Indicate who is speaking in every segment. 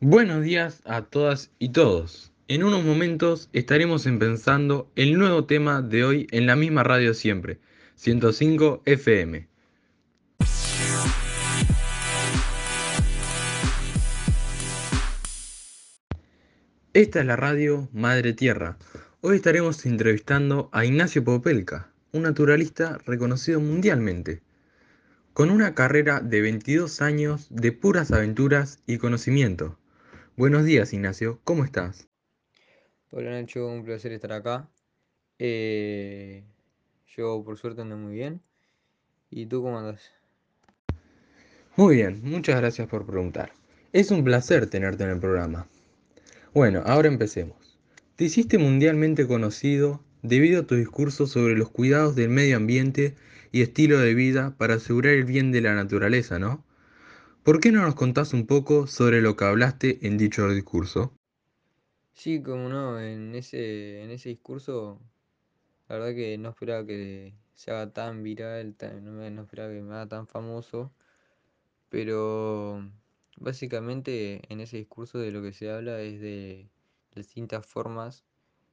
Speaker 1: Buenos días a todas y todos. En unos momentos estaremos empezando el nuevo tema de hoy en la misma radio siempre, 105 FM. Esta es la radio Madre Tierra. Hoy estaremos entrevistando a Ignacio Popelka, un naturalista reconocido mundialmente, con una carrera de 22 años de puras aventuras y conocimiento. Buenos días, Ignacio, ¿cómo estás?
Speaker 2: Hola Nacho, un placer estar acá. Eh, yo por suerte ando muy bien. ¿Y tú cómo andas?
Speaker 1: Muy bien, muchas gracias por preguntar. Es un placer tenerte en el programa. Bueno, ahora empecemos. Te hiciste mundialmente conocido debido a tu discurso sobre los cuidados del medio ambiente y estilo de vida para asegurar el bien de la naturaleza, ¿no? ¿Por qué no nos contás un poco sobre lo que hablaste en dicho discurso?
Speaker 2: Sí, como no, en ese, en ese discurso, la verdad que no esperaba que se haga tan viral, tan- no, me- no esperaba que me haga tan famoso, pero básicamente en ese discurso de lo que se habla es de distintas formas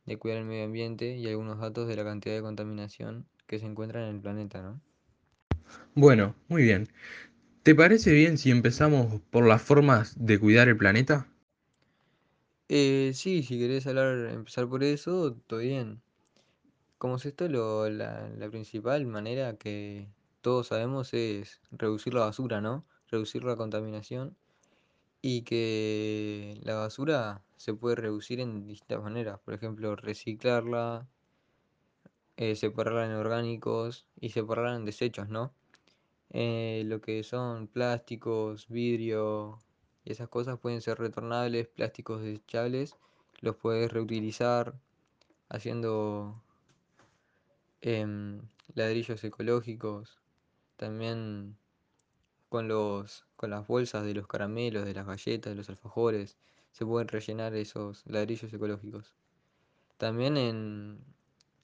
Speaker 2: de cuidar el medio ambiente y algunos datos de la cantidad de contaminación que se encuentra en el planeta, ¿no?
Speaker 1: Bueno, muy bien. ¿Te parece bien si empezamos por las formas de cuidar el planeta?
Speaker 2: Eh, sí, si querés hablar, empezar por eso, todo bien. Como es esto, lo, la, principal manera que todos sabemos es reducir la basura, ¿no? Reducir la contaminación y que la basura se puede reducir en distintas maneras. Por ejemplo, reciclarla, eh, separarla en orgánicos y separarla en desechos, ¿no? Eh, lo que son plásticos, vidrio y esas cosas pueden ser retornables, plásticos desechables, los puedes reutilizar haciendo em, ladrillos ecológicos, también con los, con las bolsas de los caramelos, de las galletas, de los alfajores, se pueden rellenar esos ladrillos ecológicos. También en,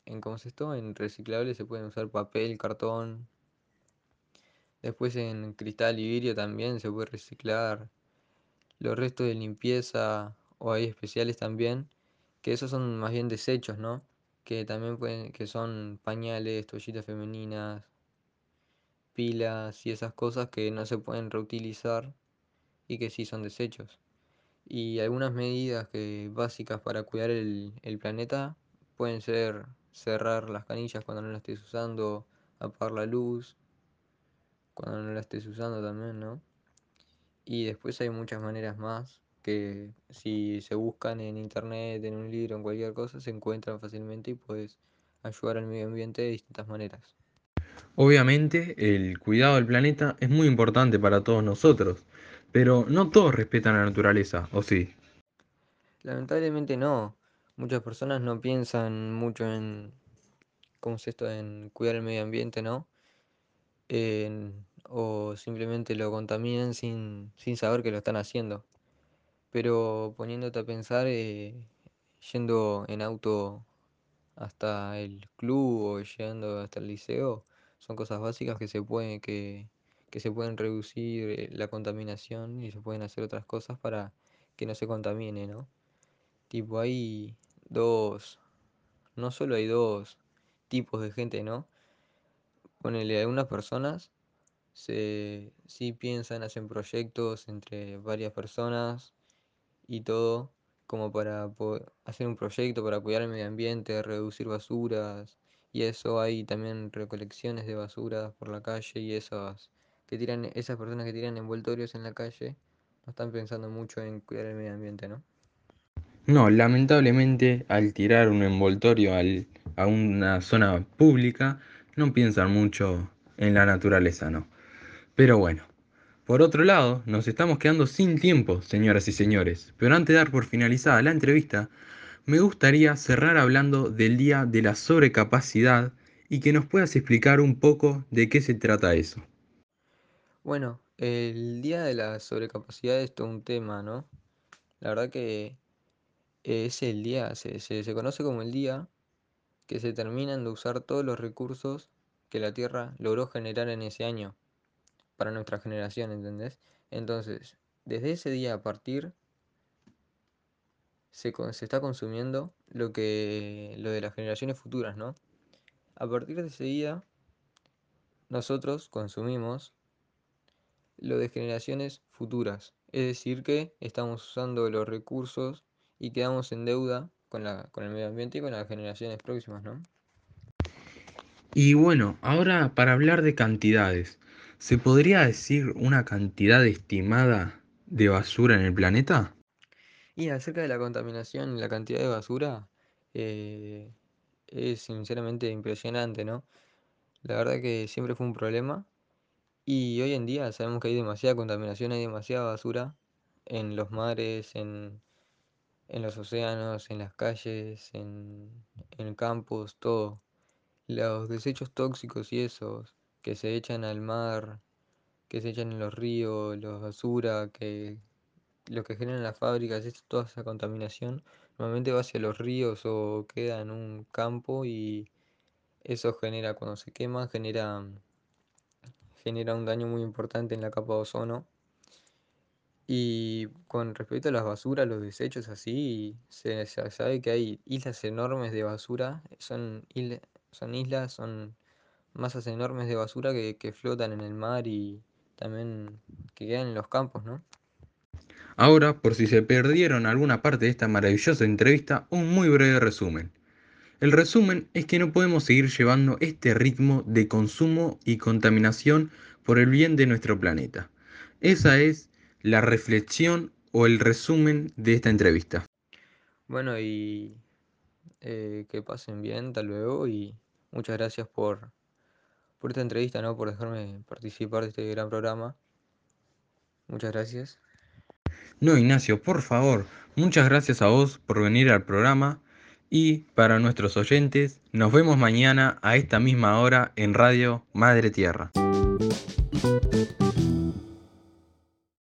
Speaker 2: en ¿cómo es esto? En reciclables se pueden usar papel, cartón. Después en cristal y vidrio también se puede reciclar. Los restos de limpieza o hay especiales también, que esos son más bien desechos, ¿no? Que también pueden, que son pañales, toallitas femeninas, pilas y esas cosas que no se pueden reutilizar y que sí son desechos. Y algunas medidas que, básicas para cuidar el, el planeta pueden ser cerrar las canillas cuando no las estés usando, apagar la luz cuando no la estés usando también, ¿no? Y después hay muchas maneras más que si se buscan en internet, en un libro, en cualquier cosa, se encuentran fácilmente y puedes ayudar al medio ambiente de distintas maneras.
Speaker 1: Obviamente, el cuidado del planeta es muy importante para todos nosotros, pero no todos respetan la naturaleza, ¿o sí?
Speaker 2: Lamentablemente no. Muchas personas no piensan mucho en, ¿cómo es esto? En cuidar el medio ambiente, ¿no? En- o simplemente lo contaminan sin, sin saber que lo están haciendo. Pero poniéndote a pensar, eh, yendo en auto hasta el club o yendo hasta el liceo, son cosas básicas que se pueden, que, que se pueden reducir eh, la contaminación y se pueden hacer otras cosas para que no se contamine, ¿no? Tipo, hay dos, no solo hay dos tipos de gente, ¿no? Ponele, algunas personas se, sí piensan, hacen proyectos entre varias personas y todo, como para hacer un proyecto para cuidar el medio ambiente, reducir basuras, y eso hay también recolecciones de basuras por la calle y esas que tiran, esas personas que tiran envoltorios en la calle no están pensando mucho en cuidar el medio ambiente, ¿no?
Speaker 1: No, lamentablemente al tirar un envoltorio al- a una zona pública, no piensan mucho en la naturaleza, ¿no? Pero bueno, por otro lado, nos estamos quedando sin tiempo, señoras y señores. Pero antes de dar por finalizada la entrevista, me gustaría cerrar hablando del Día de la Sobrecapacidad y que nos puedas explicar un poco de qué se trata eso.
Speaker 2: Bueno, el día de la sobrecapacidad es todo un tema, ¿no? La verdad que es el día, se, se, conoce como el día que se terminan de usar todos los recursos que la Tierra logró generar en ese año para nuestra generación, ¿entendés? Entonces, desde ese día a partir, se, se está consumiendo lo, que, lo de las generaciones futuras, ¿no? A partir de ese día, nosotros consumimos lo de generaciones futuras. Es decir, que estamos usando los recursos y quedamos en deuda con, la, con el medio ambiente y con las generaciones próximas, ¿no?
Speaker 1: Y bueno, ahora para hablar de cantidades, ¿se podría decir una cantidad estimada de basura en el planeta?
Speaker 2: Y acerca de la contaminación y la cantidad de basura, eh, es sinceramente impresionante, ¿no? La verdad que siempre fue un problema y hoy en día sabemos que hay demasiada contaminación, hay demasiada basura en los mares, en, en los océanos, en las calles, en, en campos, todo. Los desechos tóxicos y esos que se echan al mar, que se echan en los ríos, la basura, que lo que generan las fábricas, es toda esa contaminación, normalmente va hacia los ríos o queda en un campo y eso genera, cuando se quema, genera, genera un daño muy importante en la capa de ozono. Y con respecto a las basuras, los desechos así, se, sabe que hay islas enormes de basura, son, son islas, son masas enormes de basura que, que flotan en el mar y también que quedan en los campos, ¿no?
Speaker 1: Ahora, por si se perdieron alguna parte de esta maravillosa entrevista, un muy breve resumen. El resumen es que no podemos seguir llevando este ritmo de consumo y contaminación por el bien de nuestro planeta. Esa es la reflexión o el resumen de esta entrevista.
Speaker 2: Bueno, y eh, que pasen bien, hasta luego y muchas gracias por, por esta entrevista, ¿no? Por dejarme participar de este gran programa. Muchas gracias.
Speaker 1: No, Ignacio, por favor, muchas gracias a vos por venir al programa y para nuestros oyentes, nos vemos mañana a esta misma hora en Radio Madre Tierra.